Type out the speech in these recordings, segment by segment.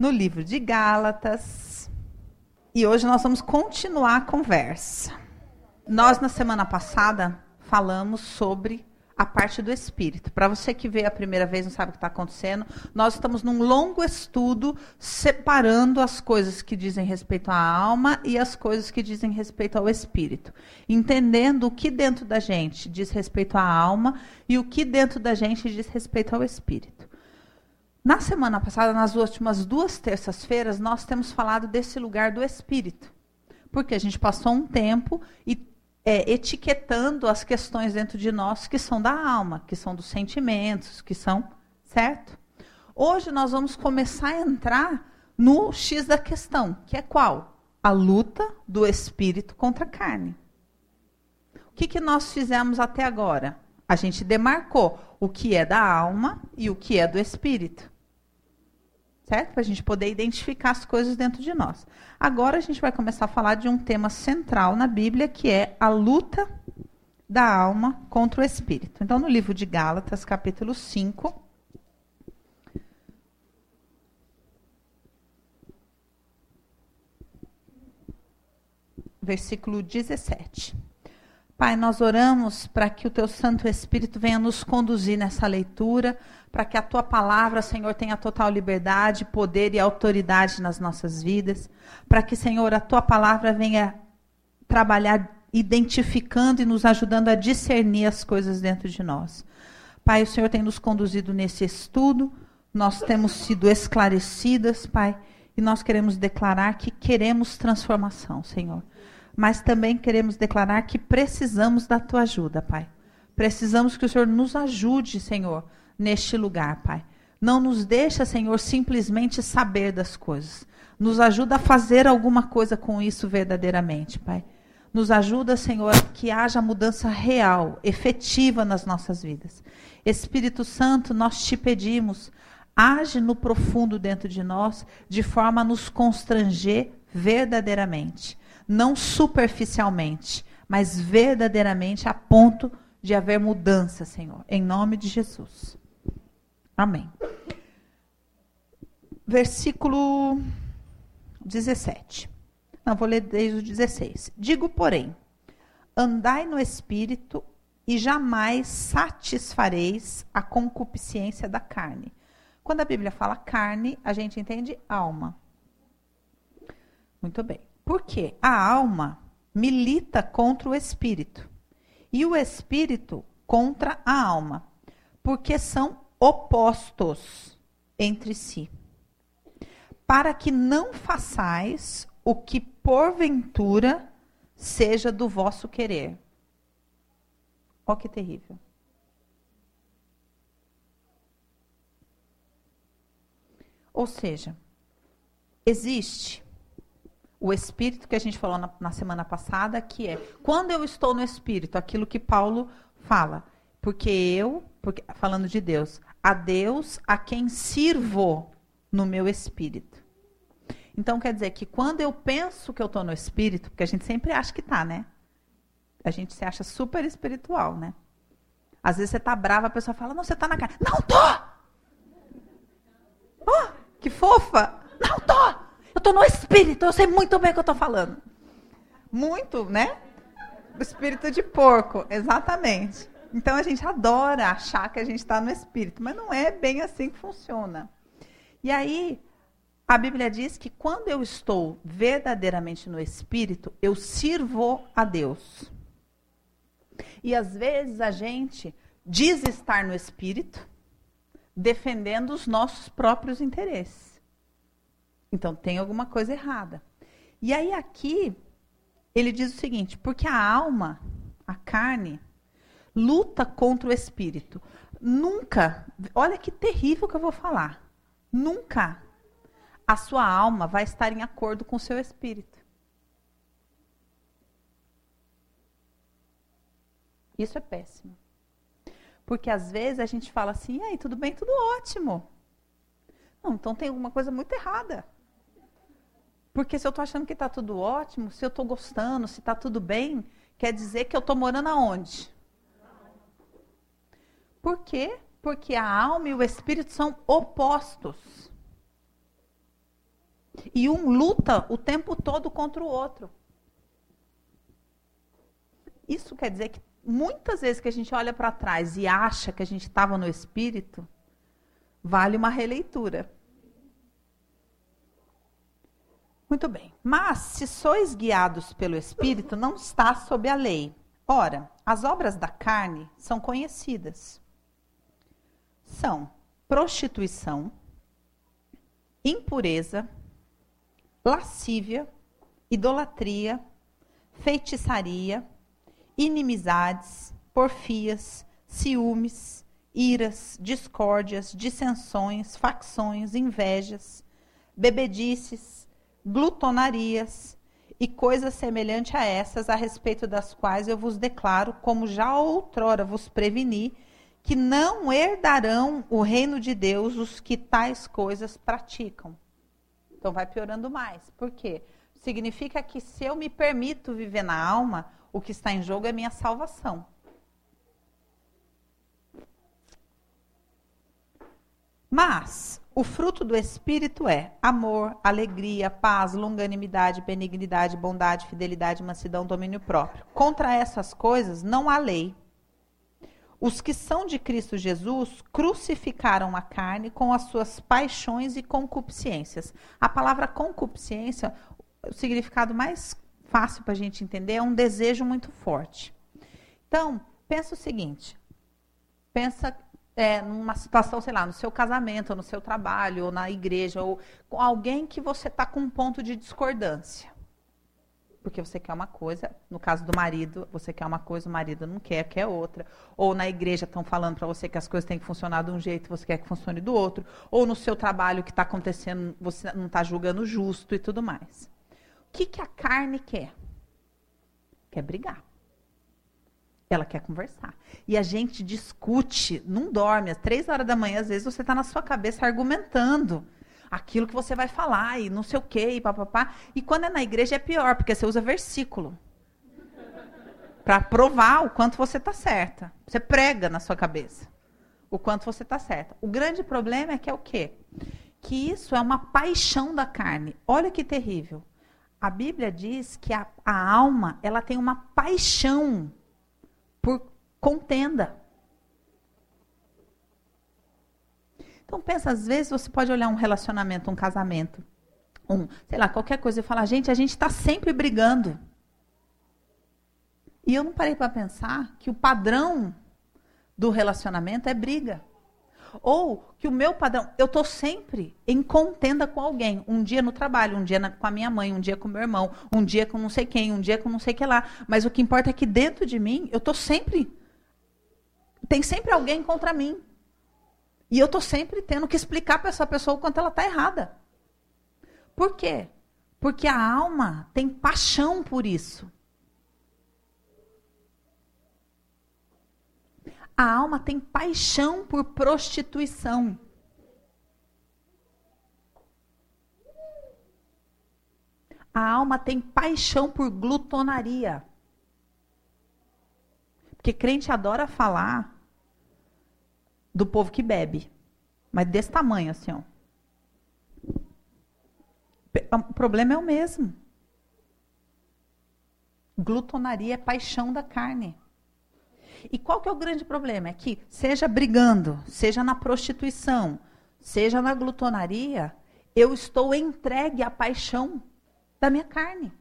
no livro de Gálatas. E hoje nós vamos continuar a conversa. Nós, na semana passada, falamos sobre a parte do espírito. Para você que veio a primeira vez não sabe o que está acontecendo, nós estamos num longo estudo separando as coisas que dizem respeito à alma e as coisas que dizem respeito ao espírito, entendendo o que dentro da gente diz respeito à alma e o que dentro da gente diz respeito ao espírito. Na semana passada, nas últimas duas terças-feiras, nós temos falado desse lugar do espírito. Porque a gente passou um tempo e é, etiquetando as questões dentro de nós que são da alma, que são dos sentimentos, que são. Certo? Hoje nós vamos começar a entrar no X da questão, que é qual? A luta do espírito contra a carne. O que, que nós fizemos até agora? A gente demarcou o que é da alma e o que é do espírito certo? Para a gente poder identificar as coisas dentro de nós. Agora a gente vai começar a falar de um tema central na Bíblia, que é a luta da alma contra o espírito. Então, no livro de Gálatas, capítulo 5. Versículo 17. Pai, nós oramos para que o teu Santo Espírito venha nos conduzir nessa leitura, para que a tua palavra, Senhor, tenha total liberdade, poder e autoridade nas nossas vidas, para que, Senhor, a tua palavra venha trabalhar identificando e nos ajudando a discernir as coisas dentro de nós. Pai, o Senhor tem nos conduzido nesse estudo, nós temos sido esclarecidas, Pai, e nós queremos declarar que queremos transformação, Senhor. Mas também queremos declarar que precisamos da tua ajuda, Pai. Precisamos que o Senhor nos ajude, Senhor, neste lugar, Pai. Não nos deixa, Senhor, simplesmente saber das coisas. Nos ajuda a fazer alguma coisa com isso verdadeiramente, Pai. Nos ajuda, Senhor, que haja mudança real, efetiva nas nossas vidas. Espírito Santo, nós te pedimos, age no profundo dentro de nós, de forma a nos constranger verdadeiramente. Não superficialmente, mas verdadeiramente a ponto de haver mudança, Senhor. Em nome de Jesus. Amém. Versículo 17. Não, vou ler desde o 16. Digo, porém, andai no espírito e jamais satisfareis a concupiscência da carne. Quando a Bíblia fala carne, a gente entende alma. Muito bem. Por quê? A alma milita contra o espírito e o espírito contra a alma, porque são opostos entre si, para que não façais o que porventura seja do vosso querer. Ó que terrível. Ou seja, existe o espírito que a gente falou na, na, semana passada, que é quando eu estou no espírito, aquilo que Paulo fala, porque eu, porque, falando de Deus, a Deus a quem sirvo no meu espírito. Então quer dizer que quando eu penso que eu estou no espírito, porque a gente sempre acha que está, né? A gente se acha super espiritual, né? Às vezes você está brava, a pessoa fala, não, você está na cara. Não tô! Oh, que fofa! Não tô! Eu estou no espírito, eu sei muito bem o que eu estou falando. Muito, né? O espírito de porco, exatamente. Então a gente adora achar que a gente está no espírito, mas não é bem assim que funciona. E aí, a Bíblia diz que quando eu estou verdadeiramente no espírito, eu sirvo a Deus. E às vezes a gente diz estar no espírito, defendendo os nossos próprios interesses. Então tem alguma coisa errada. E aí aqui ele diz o seguinte: porque a alma, a carne, luta contra o espírito. Nunca, olha que terrível que eu vou falar. Nunca a sua alma vai estar em acordo com o seu espírito. Isso é péssimo. Porque às vezes a gente fala assim, e aí, tudo bem, tudo ótimo. Não, então tem alguma coisa muito errada. Porque se eu estou achando que está tudo ótimo, se eu estou gostando, se está tudo bem, quer dizer que eu estou morando aonde? Por quê? Porque a alma e o espírito são opostos. E um luta o tempo todo contra o outro. Isso quer dizer que muitas vezes que a gente olha para trás e acha que a gente estava no espírito, vale uma releitura. Muito bem. Mas se sois guiados pelo espírito, não está sob a lei. Ora, as obras da carne são conhecidas. São prostituição, impureza, lascívia, idolatria, feitiçaria, inimizades, porfias, ciúmes, iras, discórdias, dissensões, facções, invejas, bebedices, glutonarias e coisas semelhantes a essas, a respeito das quais eu vos declaro, como já outrora vos preveni, que não herdarão o reino de Deus os que tais coisas praticam. Então vai piorando mais. Por quê? Significa que se eu me permito viver na alma, o que está em jogo é minha salvação. Mas o fruto do Espírito é amor, alegria, paz, longanimidade, benignidade, bondade, fidelidade, mansidão, domínio próprio. Contra essas coisas não há lei. Os que são de Cristo Jesus crucificaram a carne com as suas paixões e concupiscências. A palavra concupiscência, o significado mais fácil para a gente entender, é um desejo muito forte. Então, pensa o seguinte: pensa é, numa situação, sei lá, no seu casamento, no seu trabalho, ou na igreja, ou com alguém que você está com um ponto de discordância porque você quer uma coisa, no caso do marido, você quer uma coisa, o marido não quer, quer outra. Ou na igreja estão falando para você que as coisas têm que funcionar de um jeito, você quer que funcione do outro. Ou no seu trabalho que está acontecendo, você não está julgando justo e tudo mais. O que, que a carne quer? Quer brigar. Ela quer conversar. E a gente discute, não dorme. Às três horas da manhã, às vezes, você está na sua cabeça argumentando aquilo que você vai falar e não sei o quê, e papapá. E quando é na igreja é pior, porque você usa versículo. Para provar o quanto você está certa. Você prega na sua cabeça o quanto você está certa. O grande problema é que é o quê? Que isso é uma paixão da carne. Olha que terrível. A Bíblia diz que a, a alma ela tem uma paixão por contenda. Então pensa, às vezes você pode olhar um relacionamento, um casamento, um, sei lá, qualquer coisa e falar, gente, a gente está sempre brigando. E eu não parei para pensar que o padrão do relacionamento é briga. Ou que o meu padrão, eu estou sempre em contenda com alguém. Um dia no trabalho, um dia na, com a minha mãe, um dia com meu irmão, um dia com não sei quem, um dia com não sei que lá. Mas o que importa é que dentro de mim, eu estou sempre. Tem sempre alguém contra mim. E eu estou sempre tendo que explicar para essa pessoa o quanto ela está errada. Por quê? Porque a alma tem paixão por isso. A alma tem paixão por prostituição. A alma tem paixão por glutonaria. Porque crente adora falar do povo que bebe. Mas desse tamanho, assim, ó. O problema é o mesmo. Glutonaria é paixão da carne. E qual que é o grande problema? É que, seja brigando, seja na prostituição, seja na glutonaria, eu estou entregue à paixão da minha carne.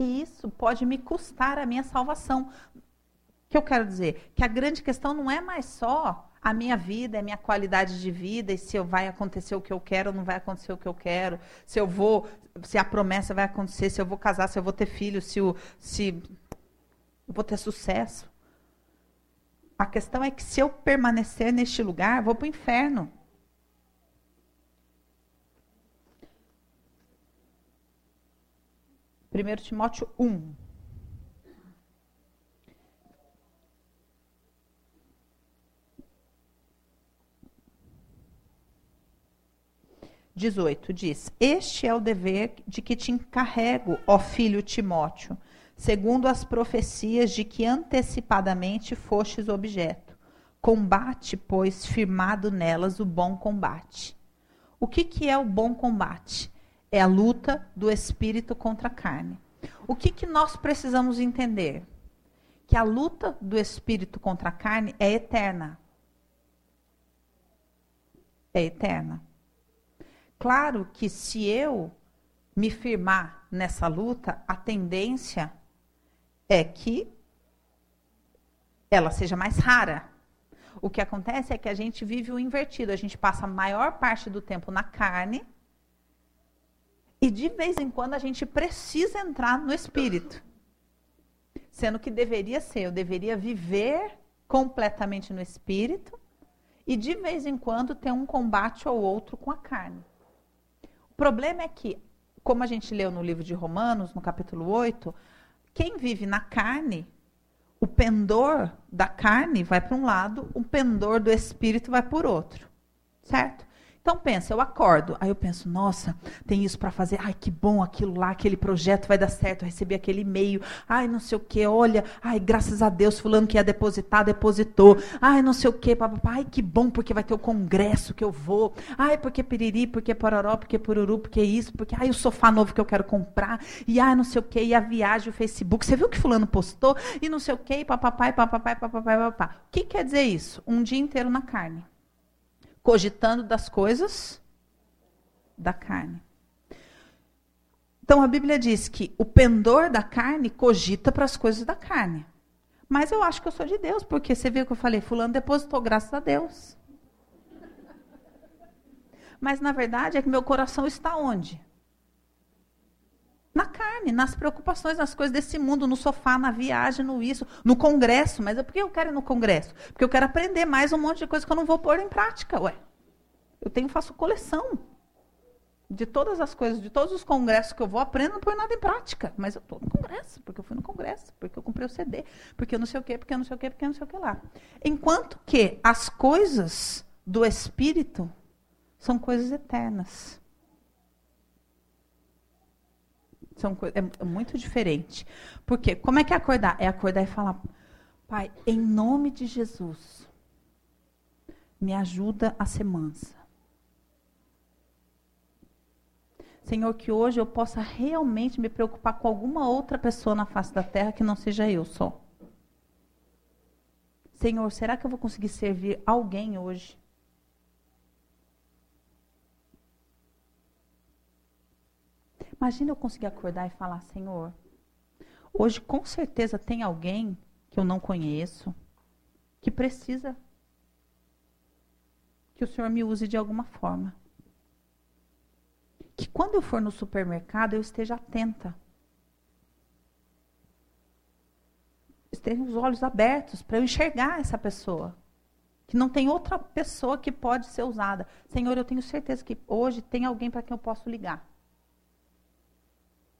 E isso pode me custar a minha salvação. O que eu quero dizer? Que a grande questão não é mais só a minha vida, a minha qualidade de vida, e se vai acontecer o que eu quero ou não vai acontecer o que eu quero, se eu vou, se a promessa vai acontecer, se eu vou casar, se eu vou ter filho, se, o, se eu vou ter sucesso. A questão é que se eu permanecer neste lugar, vou para o inferno. 1 Timóteo 1. Dezoito diz: Este é o dever de que te encarrego, ó filho Timóteo, segundo as profecias de que antecipadamente fostes objeto, Combate, pois, firmado nelas o bom combate. O que, que é o bom combate? É a luta do espírito contra a carne. O que, que nós precisamos entender? Que a luta do espírito contra a carne é eterna. É eterna. Claro que se eu me firmar nessa luta, a tendência é que ela seja mais rara. O que acontece é que a gente vive o invertido, a gente passa a maior parte do tempo na carne e de vez em quando a gente precisa entrar no espírito. Sendo que deveria ser, eu deveria viver completamente no espírito e de vez em quando ter um combate ou outro com a carne. O problema é que, como a gente leu no livro de Romanos, no capítulo 8, quem vive na carne o pendor da carne vai para um lado, o pendor do espírito vai por outro. Certo? Então pensa, eu acordo, aí eu penso, nossa, tem isso para fazer, ai que bom aquilo lá, aquele projeto vai dar certo, eu recebi aquele e-mail, ai não sei o que, olha, ai graças a Deus, fulano que ia depositar, depositou, ai não sei o que, ai que bom, porque vai ter o congresso que eu vou, ai porque piriri, porque pororó, porque pururu, porque isso, porque ai o sofá novo que eu quero comprar, e ai não sei o que, e a viagem, o Facebook, você viu que fulano postou, e não sei o que, papapai, papapai, papapai, papapá. O que quer dizer isso? Um dia inteiro na carne cogitando das coisas da carne. Então a Bíblia diz que o pendor da carne cogita para as coisas da carne. Mas eu acho que eu sou de Deus, porque você viu que eu falei, fulano depositou, graças a Deus. Mas na verdade é que meu coração está onde? Na carne, nas preocupações, nas coisas desse mundo, no sofá, na viagem, no isso, no congresso. Mas por que eu quero ir no congresso? Porque eu quero aprender mais um monte de coisa que eu não vou pôr em prática, ué. Eu tenho, faço coleção de todas as coisas, de todos os congressos que eu vou, aprendo, não põe nada em prática. Mas eu estou no congresso, porque eu fui no congresso, porque eu comprei o CD, porque eu não sei o quê, porque eu não sei o quê, porque eu não sei o que lá. Enquanto que as coisas do Espírito são coisas eternas. São, é, muito diferente. Porque como é que é acordar? É acordar e falar, Pai, em nome de Jesus, me ajuda a ser mansa. Senhor, que hoje eu possa realmente me preocupar com alguma outra pessoa na face da terra que não seja eu só. Senhor, será que eu vou conseguir servir alguém hoje? Imagina eu conseguir acordar e falar, Senhor, hoje com certeza tem alguém que eu não conheço, que precisa que o Senhor me use de alguma forma. Que quando eu for no supermercado eu esteja atenta. Esteja os olhos abertos para eu enxergar essa pessoa. Que não tem outra pessoa que pode ser usada. Senhor, eu tenho certeza que hoje tem alguém para quem eu posso ligar.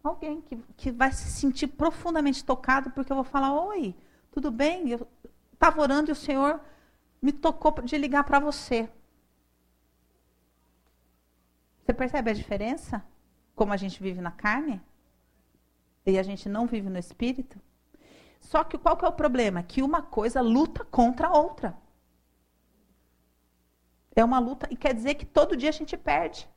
Alguém que, que vai se sentir profundamente tocado, porque eu vou falar: Oi, tudo bem? Eu estava orando e o Senhor me tocou de ligar para você. Você percebe a diferença? Como a gente vive na carne e a gente não vive no espírito? Só que qual que é o problema? Que uma coisa luta contra a outra. É uma luta e quer dizer que todo dia a gente perde.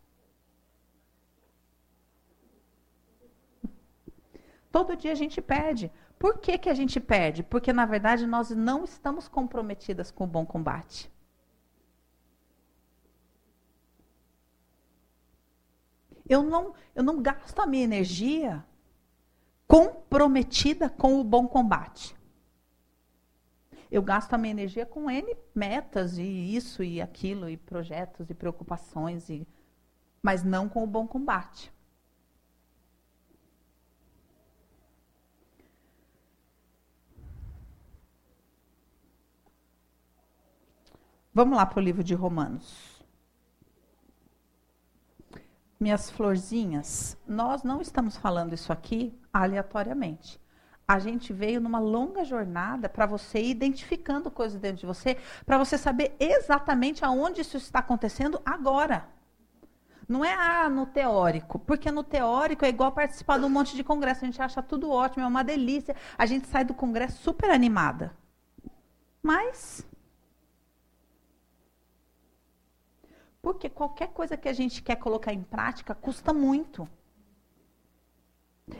Todo dia a gente perde. Por que, que a gente perde? Porque, na verdade, nós não estamos comprometidas com o bom combate. Eu não, eu não gasto a minha energia comprometida com o bom combate. Eu gasto a minha energia com N metas e isso e aquilo, e projetos e preocupações, e, mas não com o bom combate. Vamos lá para o livro de Romanos. Minhas florzinhas, nós não estamos falando isso aqui aleatoriamente. A gente veio numa longa jornada para você ir identificando coisas dentro de você, para você saber exatamente aonde isso está acontecendo agora. Não é ah, no teórico, porque no teórico é igual participar de um monte de congresso, a gente acha tudo ótimo, é uma delícia, a gente sai do congresso super animada. Mas Porque qualquer coisa que a gente quer colocar em prática custa muito.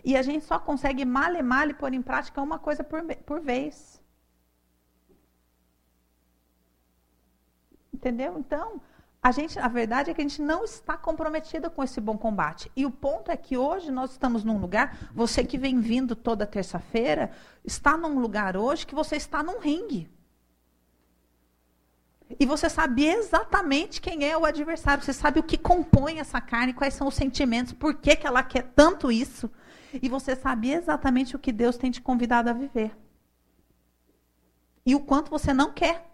E a gente só consegue male male pôr em prática uma coisa por, por vez. Entendeu? Então, a gente, a verdade é que a gente não está comprometida com esse bom combate. E o ponto é que hoje nós estamos num lugar, você que vem vindo toda terça-feira, está num lugar hoje que você está num ringue. E você sabe exatamente quem é o adversário, você sabe o que compõe essa carne, quais são os sentimentos, por que, que ela quer tanto isso. E você sabe exatamente o que Deus tem te convidado a viver. E o quanto você não quer.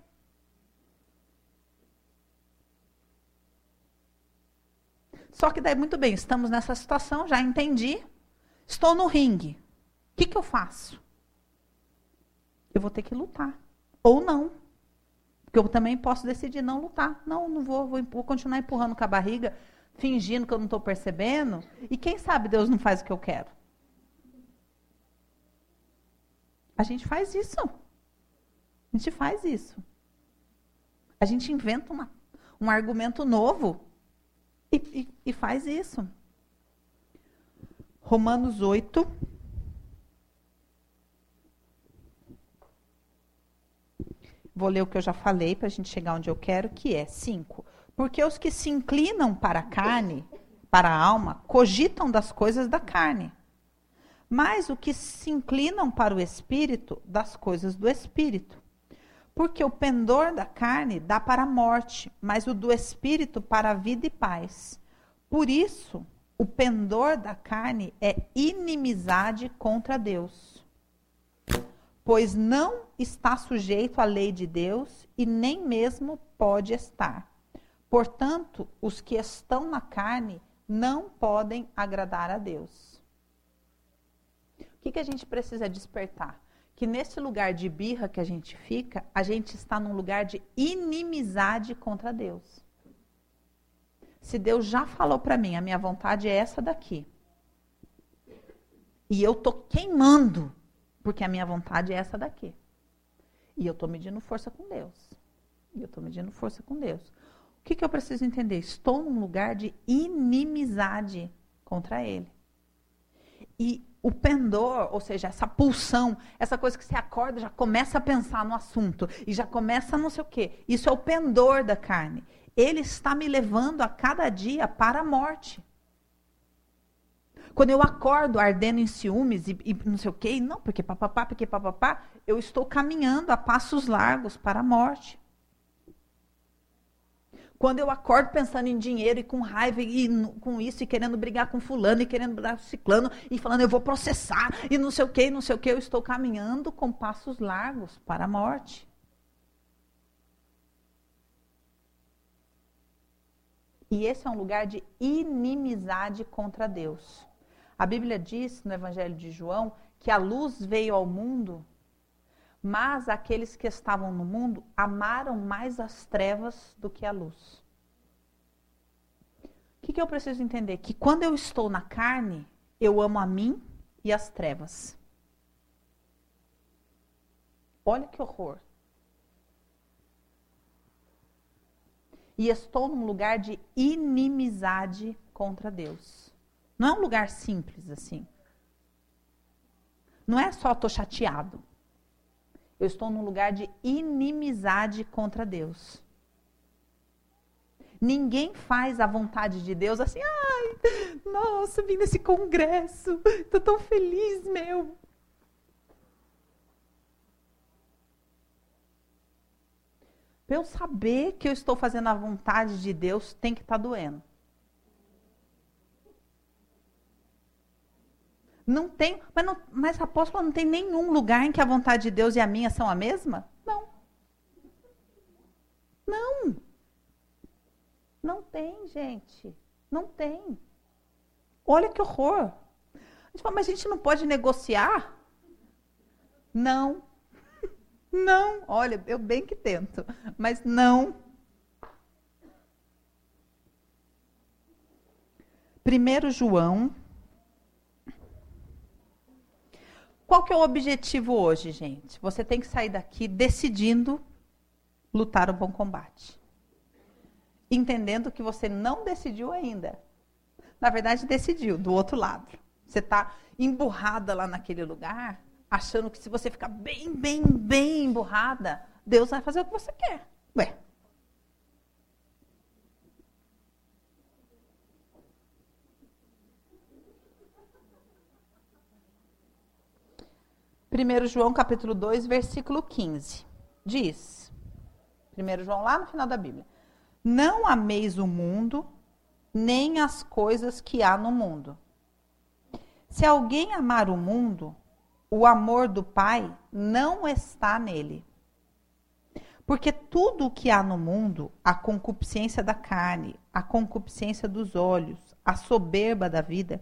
Só que daí, muito bem, estamos nessa situação, já entendi. Estou no ringue. O que, que eu faço? Eu vou ter que lutar. Ou não. Porque eu também posso decidir não lutar. Não, não vou, vou, vou continuar empurrando com a barriga, fingindo que eu não estou percebendo. E quem sabe Deus não faz o que eu quero. A gente faz isso. A gente faz isso. A gente inventa uma, um argumento novo e, e, e faz isso. Romanos 8. Vou ler o que eu já falei para a gente chegar onde eu quero, que é 5. Porque os que se inclinam para a carne, para a alma, cogitam das coisas da carne mas o que se inclinam para o espírito, das coisas do espírito. Porque o pendor da carne dá para a morte, mas o do espírito para a vida e paz. Por isso, o pendor da carne é inimizade contra Deus. Pois não está sujeito à lei de Deus e nem mesmo pode estar. Portanto, os que estão na carne não podem agradar a Deus. O que, que a gente precisa despertar? Que nesse lugar de birra que a gente fica, a gente está num lugar de inimizade contra Deus. Se Deus já falou para mim, a minha vontade é essa daqui. E eu tô queimando, porque a minha vontade é essa daqui. E eu tô medindo força com Deus. E eu tô medindo força com Deus. O que, que eu preciso entender? Estou num lugar de inimizade contra Ele. E o pendor, ou seja, essa pulsão, essa coisa que você acorda, já começa a pensar no assunto e já começa não sei o quê. Isso é o pendor da carne. Ele está me levando a cada dia para a morte. Quando eu acordo ardendo em ciúmes e, e não sei o quê, não, porque papapá, porque papapá, eu estou caminhando a passos largos para a morte. Quando eu acordo pensando em dinheiro e com raiva e com isso, e querendo brigar com fulano, e querendo brigar com ciclano, e falando eu vou processar, e não sei o que, não sei o que, eu estou caminhando com passos largos para a morte. E esse é um lugar de inimizade contra Deus. A Bíblia diz no Evangelho de João que a luz veio ao mundo, mas aqueles que estavam no mundo amaram mais as trevas do que a luz. O que, que eu preciso entender? Que quando eu estou na carne, eu amo a mim e as trevas. Olha que horror. E estou num lugar de inimizade contra Deus. Não é um lugar simples assim. Não é só estou chateado. Eu estou num lugar de inimizade contra Deus. Ninguém faz a vontade de Deus assim, ai, nossa, vim nesse congresso, estou tão feliz, meu. Para eu saber que eu estou fazendo a vontade de Deus, tem que estar tá doendo. Não tem, mas, não, mas apóstolo, não tem nenhum lugar em que a vontade de Deus e a minha são a mesma? Não. Não. Não tem, gente. Não tem. Olha que horror. A gente fala, mas a gente não pode negociar? Não. Não. Olha, eu bem que tento, mas não. Primeiro João Qual que é o objetivo hoje, gente? Você tem que sair daqui decidindo lutar o bom combate. entendendo que você não decidiu ainda. Na verdade, decidiu, do outro lado. Você está emburrada lá naquele lugar, achando que se você ficar bem, bem, bem emburrada, Deus vai fazer o que você quer. Ué. Primeiro João capítulo 2, versículo 15. Diz: Primeiro João lá no final da Bíblia. Não ameis o mundo, nem as coisas que há no mundo. Se alguém amar o mundo, o amor do Pai não está nele. Porque tudo o que há no mundo, a concupiscência da carne, a concupiscência dos olhos, a soberba da vida,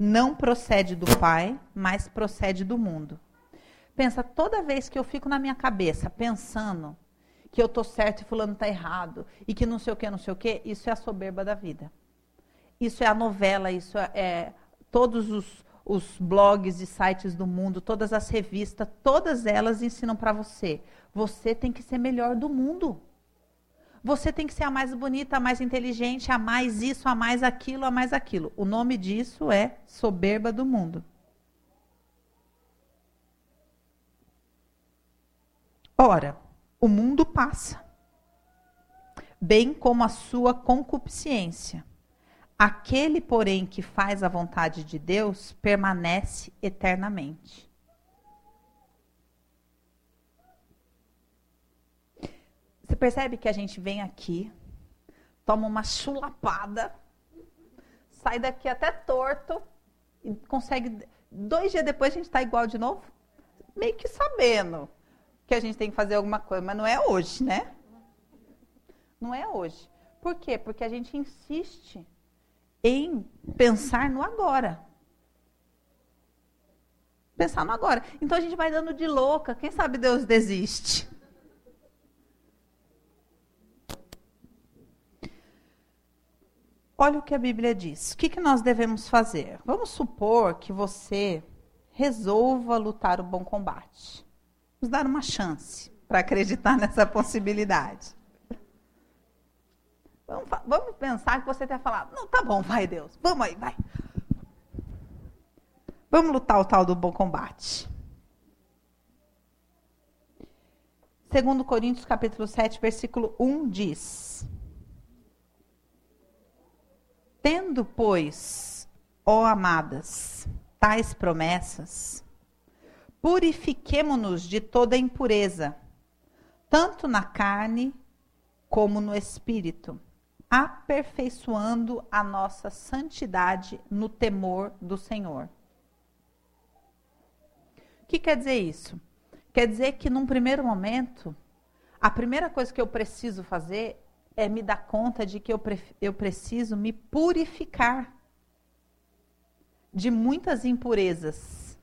não procede do Pai, mas procede do mundo. Pensa, toda vez que eu fico na minha cabeça pensando que eu tô certo e fulano tá errado, e que não sei o que, não sei o que, isso é a soberba da vida. Isso é a novela, isso é, é todos os, os blogs e sites do mundo, todas as revistas, todas elas ensinam para você. Você tem que ser melhor do mundo. Você tem que ser a mais bonita, a mais inteligente, a mais isso, a mais aquilo, a mais aquilo. O nome disso é soberba do mundo. Ora, o mundo passa, bem como a sua concupiscência. Aquele, porém, que faz a vontade de Deus permanece eternamente. Você percebe que a gente vem aqui, toma uma chulapada, sai daqui até torto e consegue. Dois dias depois a gente está igual de novo? Meio que sabendo que a gente tem que fazer alguma coisa, mas não é hoje, né? Não é hoje. Por quê? Porque a gente insiste em pensar no agora. Pensar no agora. Então a gente vai dando de louca. Quem sabe Deus desiste? Olha o que a Bíblia diz. O que, que nós devemos fazer? Vamos supor que você resolva lutar o bom combate. Vamos dar uma chance para acreditar nessa possibilidade. Vamos, vamos, pensar que você tenha falado, não, tá bom, vai Deus, vamos aí, vai. Vamos lutar o tal do bom combate. Segundo Coríntios capítulo 7, versículo 1 diz: Tendo, pois, ó amadas, tais promessas, purifiquemo-nos de toda impureza, tanto na carne como no espírito, aperfeiçoando a nossa santidade no temor do Senhor. O que quer dizer isso? Quer dizer que num primeiro momento, a primeira coisa que eu preciso fazer é me dar conta de que eu, eu preciso me purificar de muitas impurezas.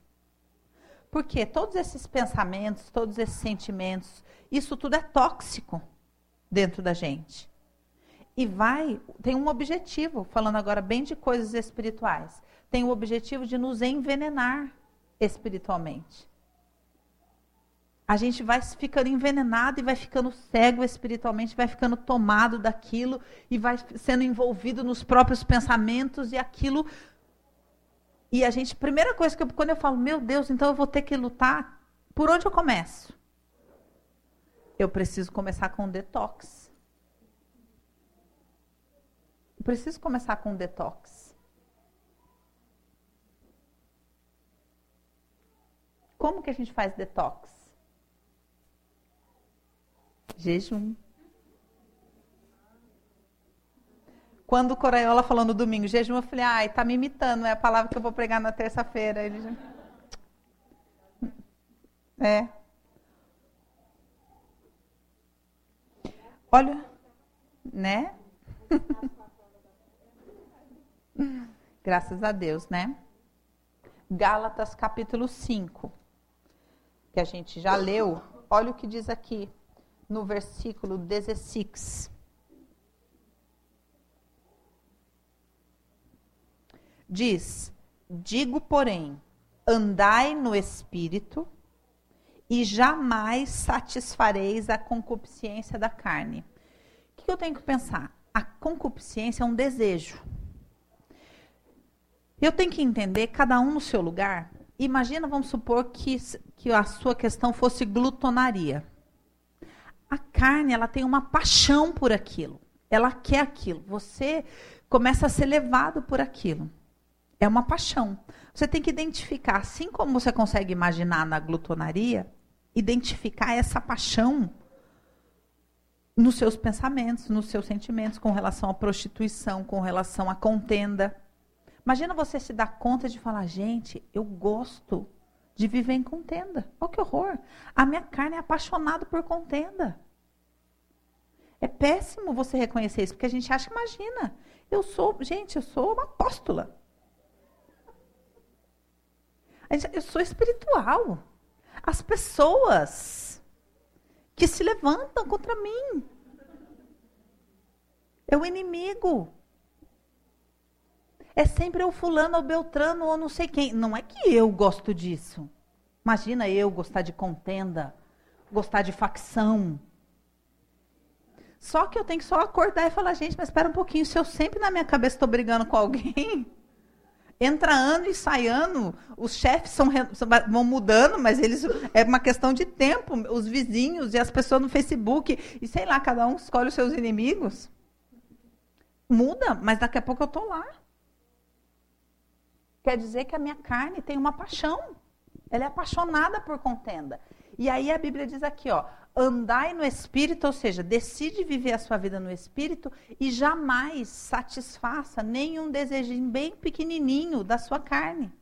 Porque todos esses pensamentos, todos esses sentimentos, isso tudo é tóxico dentro da gente. E vai, tem um objetivo, falando agora bem de coisas espirituais, tem o objetivo de nos envenenar espiritualmente a gente vai ficando envenenado e vai ficando cego espiritualmente, vai ficando tomado daquilo e vai sendo envolvido nos próprios pensamentos e aquilo. E a gente, primeira coisa que eu, quando eu falo, meu Deus, então eu vou ter que lutar, por onde eu começo? Eu preciso começar com um detox. Eu preciso começar com um detox. Como que a gente faz detox? Jejum. Quando o Coraiola falou no domingo, jejum, eu falei, ai, tá me imitando, é a palavra que eu vou pregar na terça-feira. Ele já... É. Olha, né? Graças a Deus, né? Gálatas capítulo 5, que a gente já leu. Olha o que diz aqui no versículo 16. Diz: Digo, porém, andai no espírito e jamais satisfareis a concupiscência da carne. O que eu tenho que pensar? A concupiscência é um desejo. Eu tenho que entender, cada um no seu lugar. Imagina, vamos supor que, que a sua questão fosse glutonaria. A carne, ela tem uma paixão por aquilo. Ela quer aquilo. Você começa a ser levado por aquilo. É uma paixão. Você tem que identificar, assim como você consegue imaginar na glutonaria, identificar essa paixão nos seus pensamentos, nos seus sentimentos, com relação à prostituição, com relação à contenda. Imagina você se dar conta de falar, gente, eu gosto de viver em contenda. Olha que horror. A minha carne é apaixonada por contenda. É péssimo você reconhecer isso, porque a gente acha, imagina, eu sou, gente, eu sou uma apóstola. Eu sou espiritual. As pessoas que se levantam contra mim. É o inimigo. É sempre o fulano, o beltrano, ou não sei quem. Não é que eu gosto disso. Imagina eu gostar de contenda, gostar de facção. Só que eu tenho que só acordar e falar, gente, mas espera um pouquinho, se eu sempre na minha cabeça estou brigando com alguém, entra ano e sai ano, os chefes são, vão mudando, mas eles é uma questão de tempo, os vizinhos e as pessoas no Facebook, e sei lá, cada um escolhe os seus inimigos. Muda, mas daqui a pouco eu estou lá. Quer dizer que a minha carne tem uma paixão. Ela é apaixonada por contenda. E aí a Bíblia diz aqui, ó, andai no espírito, ou seja, decide viver a sua vida no espírito e jamais satisfaça nenhum desejinho bem pequenininho da sua carne.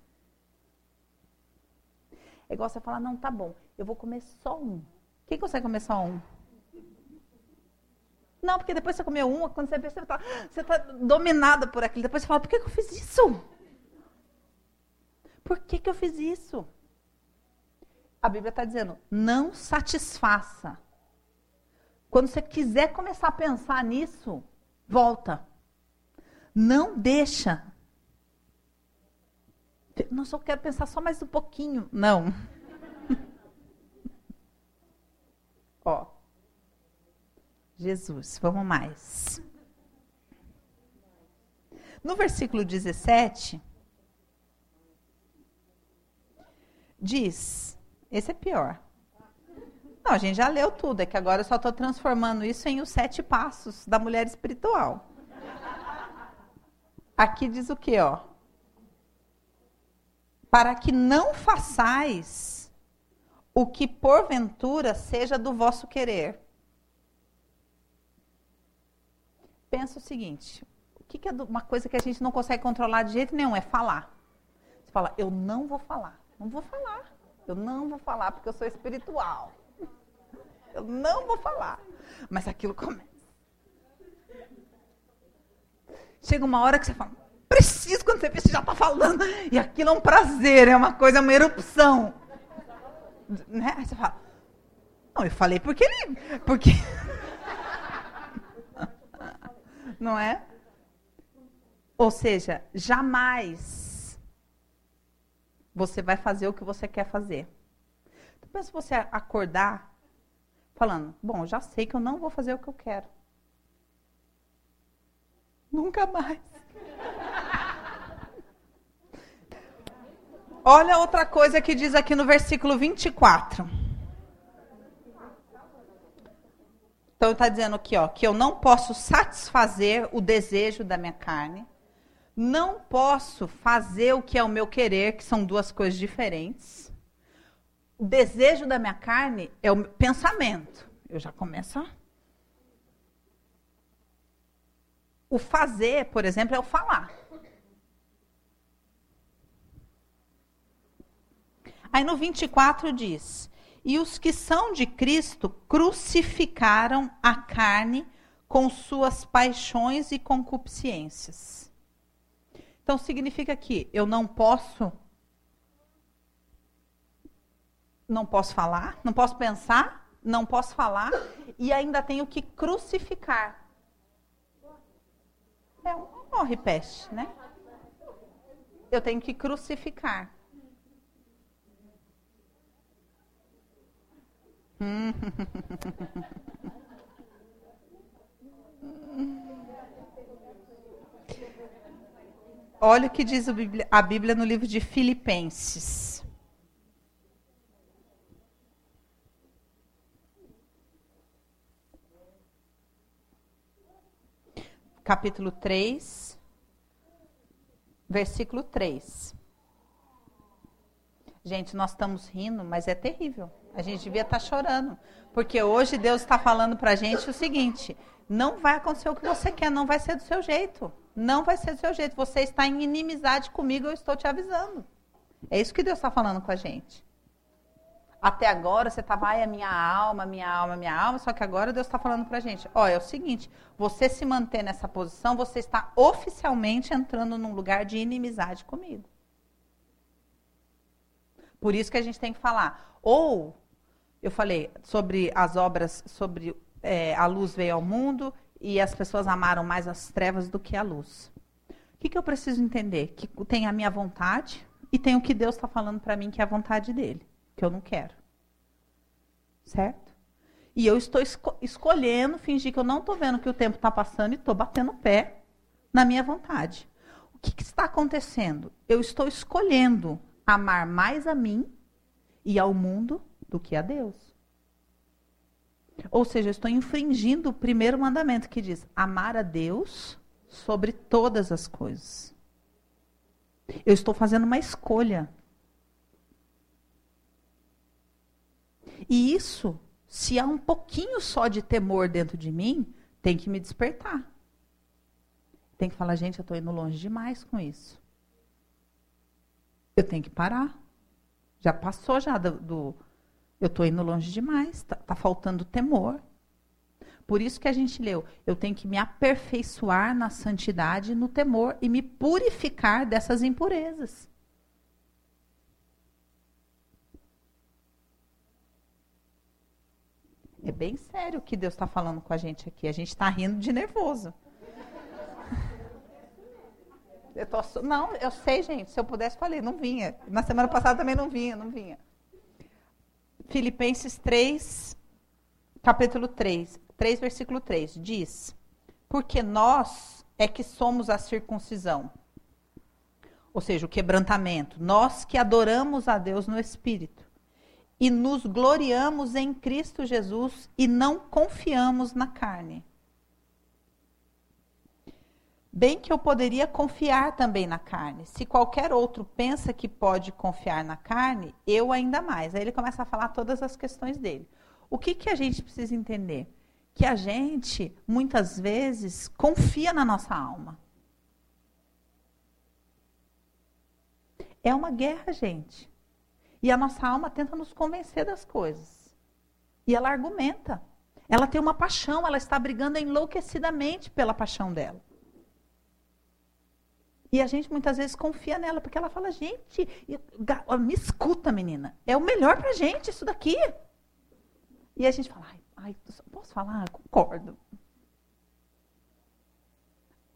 É igual você falar, não, tá bom, eu vou comer só um. Quem consegue comer só um? Não, porque depois você comeu um, quando você vê, você está tá dominada por aquilo. Depois você fala, por que, que eu fiz isso? Por que, que eu fiz isso? a Bíblia está dizendo, não satisfaça. Quando você quiser começar a pensar nisso, volta. Não deixa. Não só quero pensar só mais um pouquinho. Não. Ó. Jesus, vamos mais. No versículo 17, diz: esse é pior. Não, a gente já leu tudo, é que agora eu só estou transformando isso em os sete passos da mulher espiritual. Aqui diz o que, ó? Para que não façais o que porventura seja do vosso querer. Pensa o seguinte: o que, é uma coisa que a gente não consegue controlar de jeito nenhum? É falar. Você fala, eu não vou falar. Não vou falar. Eu não vou falar porque eu sou espiritual. Eu não vou falar. Mas aquilo começa. Chega uma hora que você fala, preciso quando você vê, você já está falando. E aquilo é um prazer, é uma coisa, é uma erupção. Né? Aí você fala, não, eu falei porque ele. Porque. Não é? Ou seja, jamais você vai fazer o que você quer fazer. Depois se você acordar falando, bom, já sei que eu não vou fazer o que eu quero. Nunca mais. Olha outra coisa que diz aqui no versículo 24. Então está dizendo aqui, ó, que eu não posso satisfazer o desejo da minha carne não posso fazer o que é o meu querer, que são duas coisas diferentes. O desejo da minha carne é o pensamento. Eu já começo a... O fazer, por exemplo, é o falar. Aí no 24 diz: E os que são de Cristo crucificaram a carne com suas paixões e concupiscências. Então significa que eu não posso não posso falar, não posso pensar, não posso falar e ainda tenho que crucificar. É um morre peste, né? Eu tenho que crucificar. Olha o que diz a Bíblia no livro de Filipenses. Capítulo 3, versículo 3. Gente, nós estamos rindo, mas é terrível. A gente devia estar tá chorando. Porque hoje Deus está falando para a gente o seguinte: não vai acontecer o que você quer, não vai ser do seu jeito. Não vai ser do seu jeito. Você está em inimizade comigo, eu estou te avisando. É isso que Deus está falando com a gente. Até agora você estava, ai, a minha alma, minha alma, minha alma, só que agora Deus está falando para a gente: ó, é o seguinte, você se manter nessa posição, você está oficialmente entrando num lugar de inimizade comigo. Por isso que a gente tem que falar. Ou, eu falei sobre as obras, sobre é, a luz veio ao mundo e as pessoas amaram mais as trevas do que a luz. O que, que eu preciso entender? Que tem a minha vontade e tem o que Deus está falando para mim que é a vontade dele, que eu não quero. Certo? E eu estou esco escolhendo fingir que eu não estou vendo que o tempo está passando e estou batendo o pé na minha vontade. O que, que está acontecendo? Eu estou escolhendo amar mais a mim e ao mundo do que a Deus. Ou seja, eu estou infringindo o primeiro mandamento que diz: amar a Deus sobre todas as coisas. Eu estou fazendo uma escolha. E isso, se há um pouquinho só de temor dentro de mim, tem que me despertar. Tem que falar, gente, eu estou indo longe demais com isso. Eu tenho que parar. Já passou já do, do eu estou indo longe demais, está tá faltando temor. Por isso que a gente leu, eu tenho que me aperfeiçoar na santidade, no temor e me purificar dessas impurezas. É bem sério o que Deus está falando com a gente aqui. A gente está rindo de nervoso. Eu tô, não, eu sei, gente. Se eu pudesse, falei, não vinha. Na semana passada também não vinha, não vinha. Filipenses 3, capítulo 3, 3, versículo 3, diz: Porque nós é que somos a circuncisão, ou seja, o quebrantamento, nós que adoramos a Deus no Espírito e nos gloriamos em Cristo Jesus e não confiamos na carne. Bem que eu poderia confiar também na carne. Se qualquer outro pensa que pode confiar na carne, eu ainda mais. Aí ele começa a falar todas as questões dele. O que, que a gente precisa entender? Que a gente, muitas vezes, confia na nossa alma. É uma guerra, gente. E a nossa alma tenta nos convencer das coisas. E ela argumenta. Ela tem uma paixão, ela está brigando enlouquecidamente pela paixão dela. E a gente muitas vezes confia nela, porque ela fala, gente, me escuta, menina. É o melhor pra gente isso daqui. E a gente fala, ai, ai posso falar? Concordo.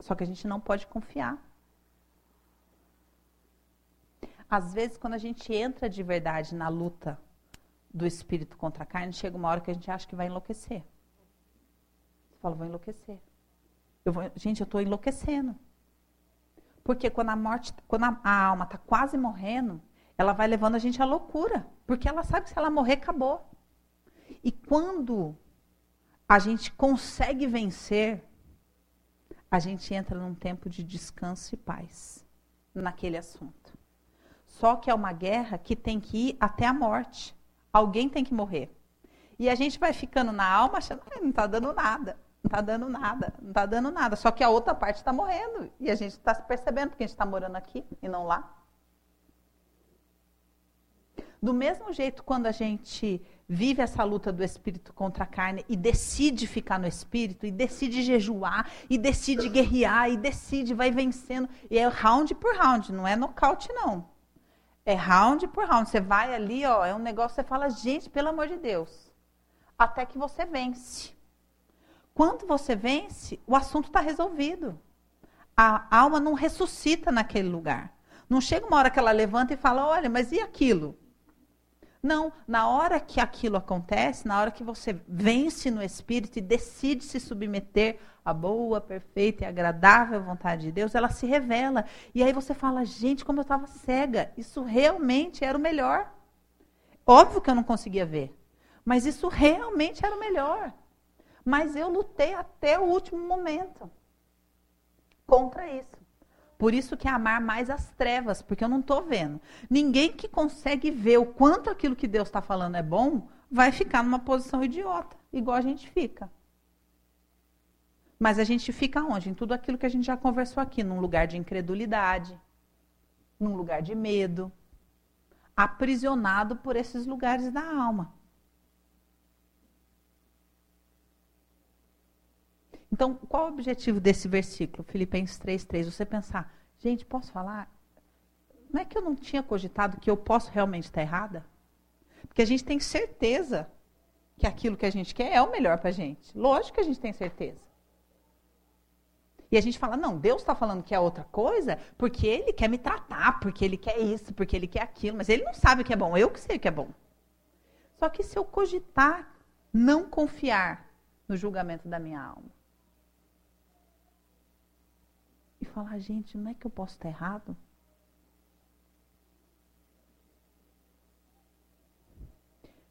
Só que a gente não pode confiar. Às vezes, quando a gente entra de verdade na luta do espírito contra a carne, chega uma hora que a gente acha que vai enlouquecer. Você fala, vou enlouquecer. Eu vou, gente, eu estou enlouquecendo. Porque quando a morte, quando a, a alma está quase morrendo, ela vai levando a gente à loucura. Porque ela sabe que se ela morrer, acabou. E quando a gente consegue vencer, a gente entra num tempo de descanso e paz naquele assunto. Só que é uma guerra que tem que ir até a morte. Alguém tem que morrer. E a gente vai ficando na alma achando que não está dando nada. Não está dando nada, não está dando nada. Só que a outra parte está morrendo. E a gente está se percebendo que a gente está morando aqui e não lá. Do mesmo jeito, quando a gente vive essa luta do espírito contra a carne e decide ficar no espírito, e decide jejuar, e decide guerrear, e decide, vai vencendo. E é round por round, não é nocaute, não. É round por round. Você vai ali, ó, é um negócio, você fala, gente, pelo amor de Deus. Até que você vence. Quando você vence, o assunto está resolvido. A alma não ressuscita naquele lugar. Não chega uma hora que ela levanta e fala: olha, mas e aquilo? Não, na hora que aquilo acontece, na hora que você vence no espírito e decide se submeter à boa, perfeita e agradável vontade de Deus, ela se revela. E aí você fala, gente, como eu estava cega, isso realmente era o melhor. Óbvio que eu não conseguia ver, mas isso realmente era o melhor. Mas eu lutei até o último momento contra isso. Por isso que é amar mais as trevas, porque eu não estou vendo. Ninguém que consegue ver o quanto aquilo que Deus está falando é bom, vai ficar numa posição idiota, igual a gente fica. Mas a gente fica onde? Em tudo aquilo que a gente já conversou aqui, num lugar de incredulidade, num lugar de medo, aprisionado por esses lugares da alma. Então, qual o objetivo desse versículo, Filipenses 3,3? Você pensar, gente, posso falar? Não é que eu não tinha cogitado que eu posso realmente estar errada? Porque a gente tem certeza que aquilo que a gente quer é o melhor para a gente. Lógico que a gente tem certeza. E a gente fala, não, Deus está falando que é outra coisa porque Ele quer me tratar, porque Ele quer isso, porque Ele quer aquilo, mas Ele não sabe o que é bom, eu que sei o que é bom. Só que se eu cogitar não confiar no julgamento da minha alma, e falar, gente, não é que eu posso estar errado?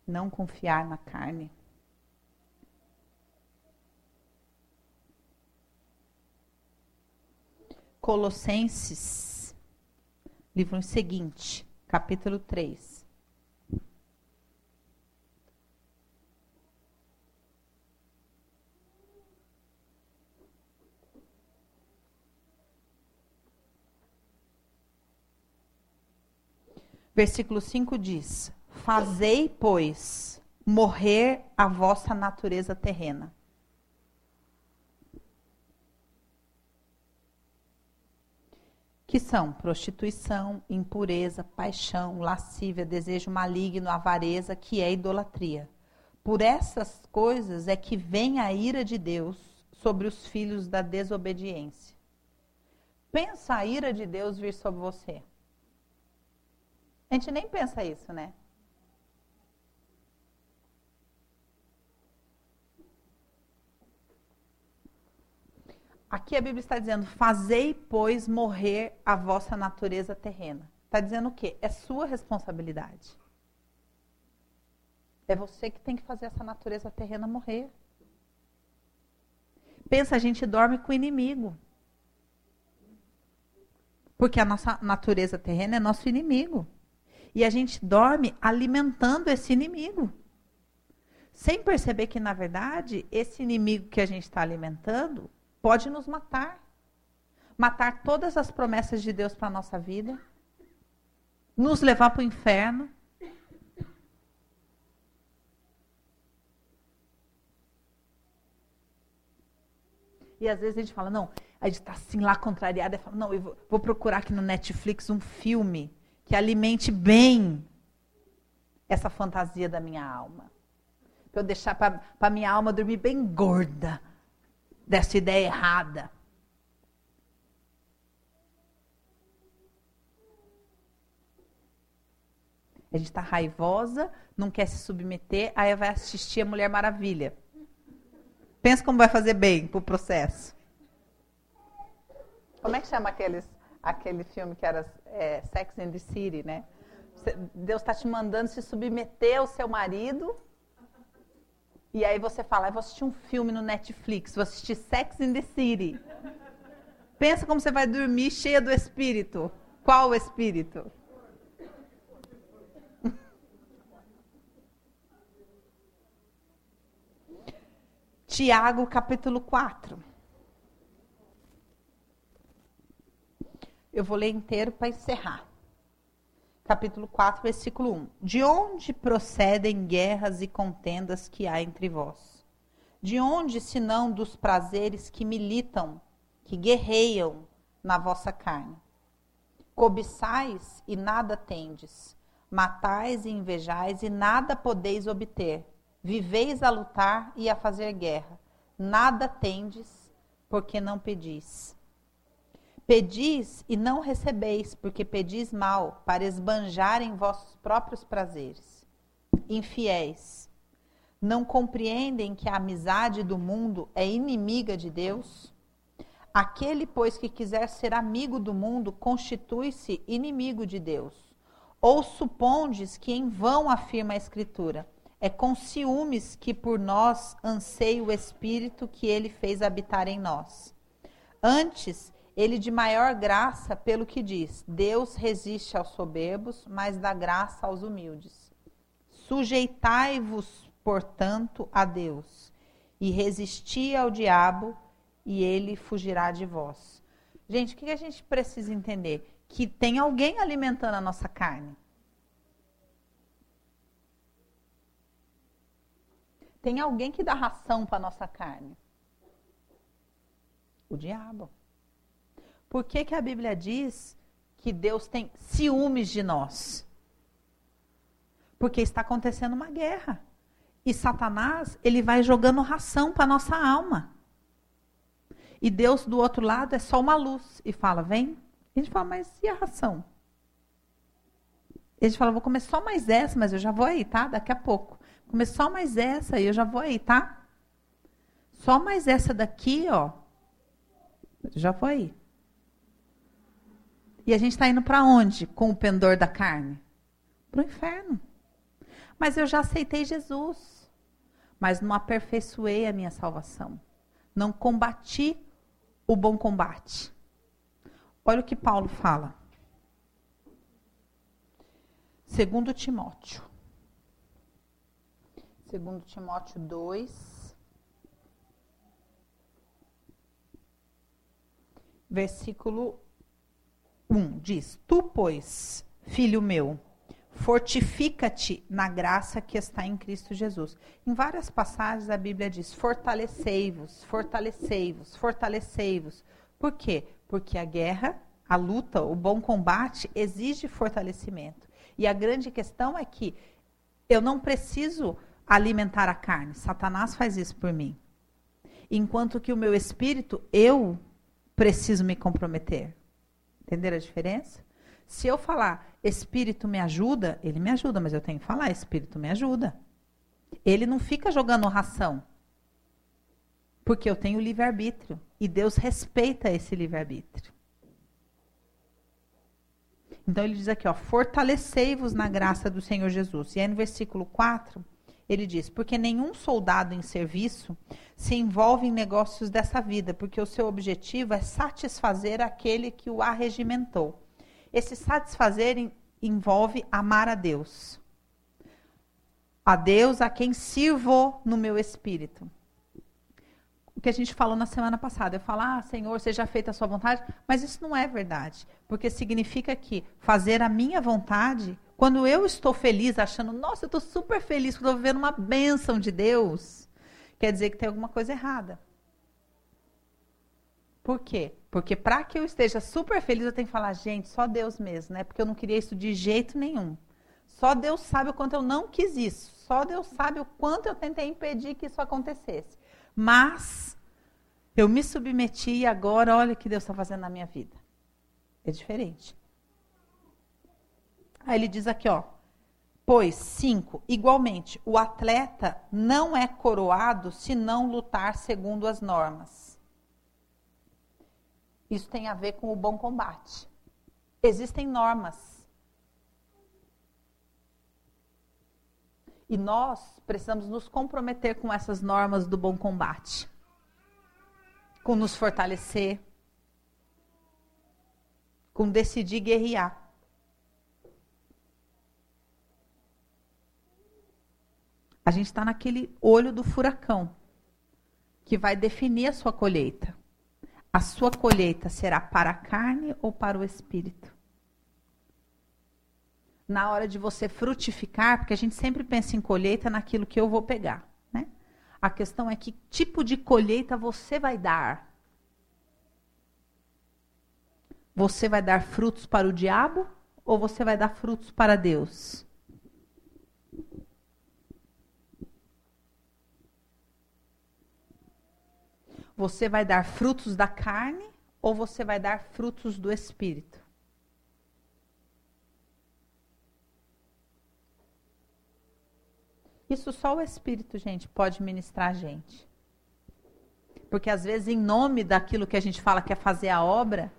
Não confiar na carne. Colossenses, livro seguinte, capítulo 3. Versículo 5 diz: Fazei, pois, morrer a vossa natureza terrena. Que são prostituição, impureza, paixão, lascívia, desejo maligno, avareza, que é idolatria. Por essas coisas é que vem a ira de Deus sobre os filhos da desobediência. Pensa a ira de Deus vir sobre você. A gente nem pensa isso, né? Aqui a Bíblia está dizendo: Fazei, pois, morrer a vossa natureza terrena. Está dizendo o quê? É sua responsabilidade. É você que tem que fazer essa natureza terrena morrer. Pensa, a gente dorme com o inimigo. Porque a nossa natureza terrena é nosso inimigo. E a gente dorme alimentando esse inimigo. Sem perceber que, na verdade, esse inimigo que a gente está alimentando pode nos matar. Matar todas as promessas de Deus para a nossa vida. Nos levar para o inferno. E às vezes a gente fala, não, a gente está assim lá contrariada fala, não, eu vou, vou procurar aqui no Netflix um filme que alimente bem essa fantasia da minha alma. Para eu deixar para a minha alma dormir bem gorda dessa ideia errada. A gente está raivosa, não quer se submeter, aí vai assistir a Mulher Maravilha. Pensa como vai fazer bem para o processo. Como é que chama aqueles aquele filme que era é, Sex and the City, né? Deus está te mandando se submeter ao seu marido. E aí você fala, eu vou assistir um filme no Netflix, vou assistir Sex and the City. Pensa como você vai dormir cheia do Espírito. Qual o Espírito? Tiago capítulo 4. Eu vou ler inteiro para encerrar. Capítulo 4, versículo 1. De onde procedem guerras e contendas que há entre vós? De onde, senão dos prazeres que militam, que guerreiam na vossa carne? Cobiçais e nada tendes, matais e invejais e nada podeis obter. Viveis a lutar e a fazer guerra. Nada tendes, porque não pedis. Pedis e não recebeis, porque pedis mal, para esbanjar em vossos próprios prazeres. infiéis. Não compreendem que a amizade do mundo é inimiga de Deus? Aquele, pois, que quiser ser amigo do mundo, constitui-se inimigo de Deus. Ou supondes que em vão afirma a Escritura? É com ciúmes que por nós anseia o Espírito que ele fez habitar em nós. Antes, ele de maior graça, pelo que diz: Deus resiste aos soberbos, mas dá graça aos humildes. Sujeitai-vos, portanto, a Deus, e resisti ao diabo, e ele fugirá de vós. Gente, o que a gente precisa entender? Que tem alguém alimentando a nossa carne. Tem alguém que dá ração para a nossa carne. O diabo. Por que, que a Bíblia diz que Deus tem ciúmes de nós? Porque está acontecendo uma guerra. E Satanás, ele vai jogando ração para nossa alma. E Deus do outro lado é só uma luz e fala: "Vem". A gente fala: "Mas e a ração?" A gente fala: "Vou comer só mais essa, mas eu já vou aí, tá? Daqui a pouco. Comer só mais essa e eu já vou aí, tá? Só mais essa daqui, ó. Já vou aí. E a gente está indo para onde com o pendor da carne? Para o inferno. Mas eu já aceitei Jesus. Mas não aperfeiçoei a minha salvação. Não combati o bom combate. Olha o que Paulo fala. Segundo Timóteo. Segundo Timóteo 2, versículo 1 diz: Tu, pois, filho meu, fortifica-te na graça que está em Cristo Jesus. Em várias passagens a Bíblia diz: fortalecei-vos, fortalecei-vos, fortalecei-vos. Por quê? Porque a guerra, a luta, o bom combate exige fortalecimento. E a grande questão é que eu não preciso alimentar a carne. Satanás faz isso por mim. Enquanto que o meu espírito, eu preciso me comprometer. Entenderam a diferença? Se eu falar, Espírito me ajuda, ele me ajuda, mas eu tenho que falar, Espírito me ajuda. Ele não fica jogando ração. Porque eu tenho livre-arbítrio. E Deus respeita esse livre-arbítrio. Então ele diz aqui, ó, fortalecei-vos na graça do Senhor Jesus. E aí no versículo 4, ele diz: Porque nenhum soldado em serviço se envolve em negócios dessa vida, porque o seu objetivo é satisfazer aquele que o arregimentou. Esse satisfazer envolve amar a Deus. A Deus a quem sirvo no meu espírito. O que a gente falou na semana passada, eu falo, ah, Senhor, seja feita a sua vontade, mas isso não é verdade, porque significa que fazer a minha vontade quando eu estou feliz, achando, nossa, eu estou super feliz, estou vivendo uma bênção de Deus, quer dizer que tem alguma coisa errada. Por quê? Porque para que eu esteja super feliz, eu tenho que falar, gente, só Deus mesmo, né? Porque eu não queria isso de jeito nenhum. Só Deus sabe o quanto eu não quis isso. Só Deus sabe o quanto eu tentei impedir que isso acontecesse. Mas eu me submeti e agora olha o que Deus está fazendo na minha vida. É diferente. Aí ele diz aqui, ó. Pois, cinco, igualmente, o atleta não é coroado se não lutar segundo as normas. Isso tem a ver com o bom combate. Existem normas. E nós precisamos nos comprometer com essas normas do bom combate. Com nos fortalecer. Com decidir guerrear. A gente está naquele olho do furacão que vai definir a sua colheita. A sua colheita será para a carne ou para o espírito? Na hora de você frutificar, porque a gente sempre pensa em colheita naquilo que eu vou pegar. Né? A questão é que tipo de colheita você vai dar. Você vai dar frutos para o diabo ou você vai dar frutos para Deus? Você vai dar frutos da carne ou você vai dar frutos do espírito? Isso só o Espírito, gente, pode ministrar a gente. Porque às vezes, em nome daquilo que a gente fala que é fazer a obra,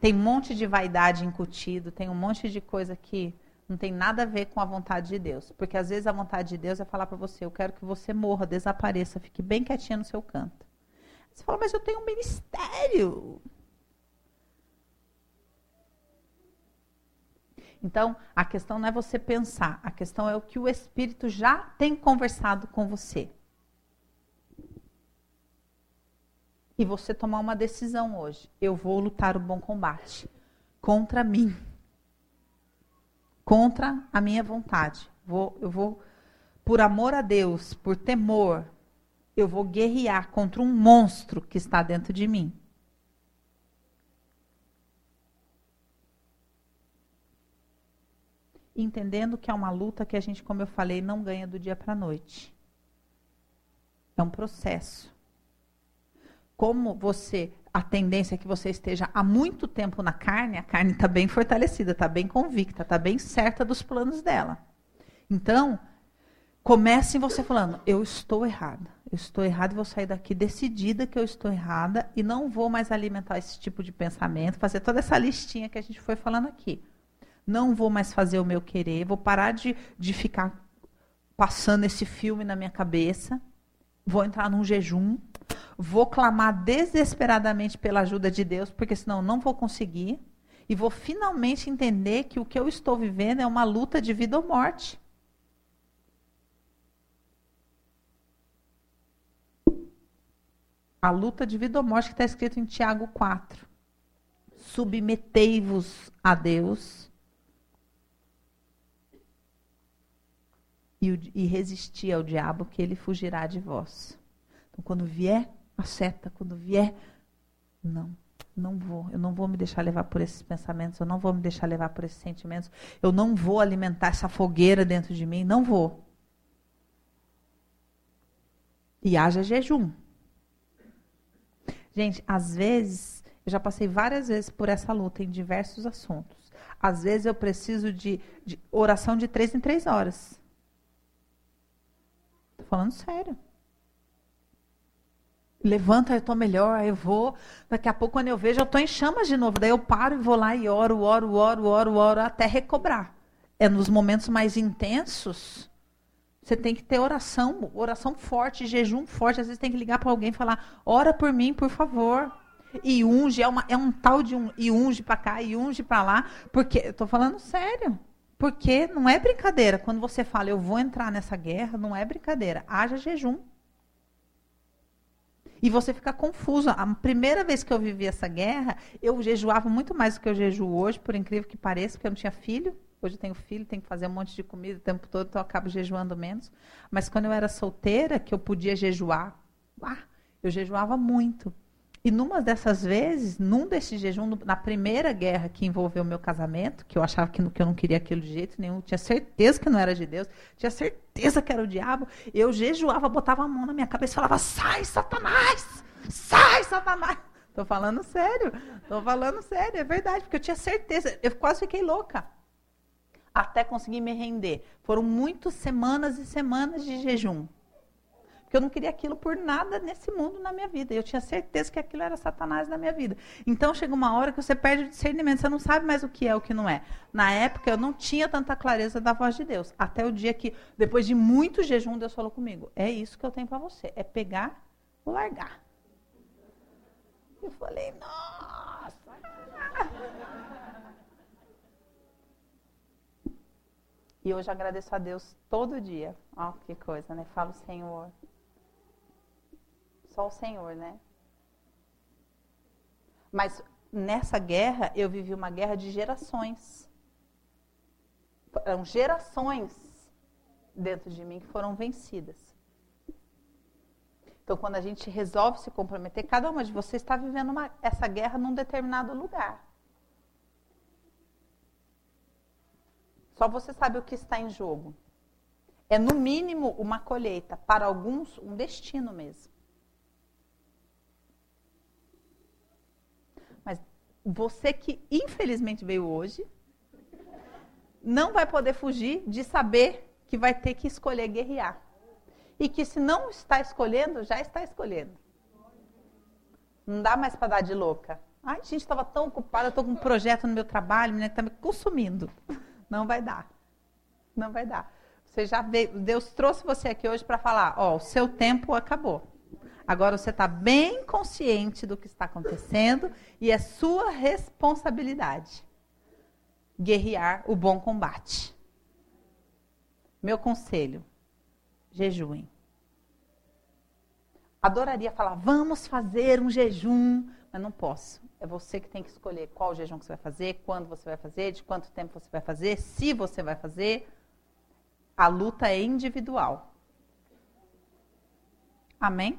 tem um monte de vaidade incutido, tem um monte de coisa que não tem nada a ver com a vontade de Deus. Porque às vezes a vontade de Deus é falar para você: eu quero que você morra, desapareça, fique bem quietinha no seu canto. Você fala, mas eu tenho um ministério. Então, a questão não é você pensar, a questão é o que o Espírito já tem conversado com você. E você tomar uma decisão hoje. Eu vou lutar o bom combate contra mim. Contra a minha vontade. Vou, eu vou, por amor a Deus, por temor, eu vou guerrear contra um monstro que está dentro de mim. entendendo que é uma luta que a gente, como eu falei, não ganha do dia para a noite. É um processo. Como você, a tendência é que você esteja há muito tempo na carne, a carne está bem fortalecida, está bem convicta, está bem certa dos planos dela. Então, comece você falando: eu estou errada, eu estou errada e vou sair daqui decidida que eu estou errada e não vou mais alimentar esse tipo de pensamento, fazer toda essa listinha que a gente foi falando aqui não vou mais fazer o meu querer, vou parar de, de ficar passando esse filme na minha cabeça, vou entrar num jejum, vou clamar desesperadamente pela ajuda de Deus, porque senão não vou conseguir, e vou finalmente entender que o que eu estou vivendo é uma luta de vida ou morte. A luta de vida ou morte que está escrito em Tiago 4. Submetei-vos a Deus e, e resistir ao diabo, que ele fugirá de vós. Então, quando vier a seta, quando vier, não, não vou, eu não vou me deixar levar por esses pensamentos, eu não vou me deixar levar por esses sentimentos, eu não vou alimentar essa fogueira dentro de mim, não vou. E haja jejum. Gente, às vezes, eu já passei várias vezes por essa luta em diversos assuntos. Às vezes eu preciso de, de oração de três em três horas. Tô falando sério. Levanta, eu estou melhor, eu vou. Daqui a pouco, quando eu vejo, eu estou em chamas de novo. Daí eu paro e vou lá e oro, oro, oro, oro, oro, até recobrar. É nos momentos mais intensos. Você tem que ter oração, oração forte, jejum forte. Às vezes tem que ligar para alguém e falar: ora por mim, por favor. E unge, é, uma, é um tal de um. E unge para cá, e unge para lá. Porque, eu estou falando sério. Porque não é brincadeira. Quando você fala, eu vou entrar nessa guerra, não é brincadeira. Haja jejum. E você fica confuso. A primeira vez que eu vivi essa guerra, eu jejuava muito mais do que eu jejuo hoje, por incrível que pareça, porque eu não tinha filho. Hoje eu tenho filho, tenho que fazer um monte de comida o tempo todo, então eu acabo jejuando menos. Mas quando eu era solteira, que eu podia jejuar, ah, eu jejuava muito. E numa dessas vezes, num desses jejum, na primeira guerra que envolveu o meu casamento, que eu achava que, que eu não queria aquilo de jeito nenhum, tinha certeza que não era de Deus, tinha certeza que era o diabo, eu jejuava, botava a mão na minha cabeça e falava: sai, Satanás! Sai, Satanás! Estou falando sério, estou falando sério, é verdade, porque eu tinha certeza, eu quase fiquei louca. Até conseguir me render. Foram muitas semanas e semanas de jejum. Porque eu não queria aquilo por nada nesse mundo na minha vida. Eu tinha certeza que aquilo era Satanás na minha vida. Então chega uma hora que você perde o discernimento, você não sabe mais o que é o que não é. Na época eu não tinha tanta clareza da voz de Deus. Até o dia que, depois de muito jejum, Deus falou comigo: É isso que eu tenho para você. É pegar ou largar. Eu falei, nossa! E hoje agradeço a Deus todo dia. Ó, oh, que coisa, né? Falo, Senhor, só o Senhor, né? Mas nessa guerra, eu vivi uma guerra de gerações. Eram gerações dentro de mim que foram vencidas. Então, quando a gente resolve se comprometer, cada uma de vocês está vivendo uma, essa guerra num determinado lugar. Só você sabe o que está em jogo. É, no mínimo, uma colheita. Para alguns, um destino mesmo. você que infelizmente veio hoje, não vai poder fugir de saber que vai ter que escolher guerrear. E que se não está escolhendo, já está escolhendo. Não dá mais para dar de louca. Ai, gente, estava tão ocupada, estou com um projeto no meu trabalho, está me consumindo. Não vai dar. Não vai dar. Você já veio, Deus trouxe você aqui hoje para falar, ó, o seu tempo acabou. Agora você está bem consciente do que está acontecendo e é sua responsabilidade guerrear o bom combate. Meu conselho: jejuem. Adoraria falar, vamos fazer um jejum, mas não posso. É você que tem que escolher qual jejum que você vai fazer, quando você vai fazer, de quanto tempo você vai fazer, se você vai fazer. A luta é individual. Amém?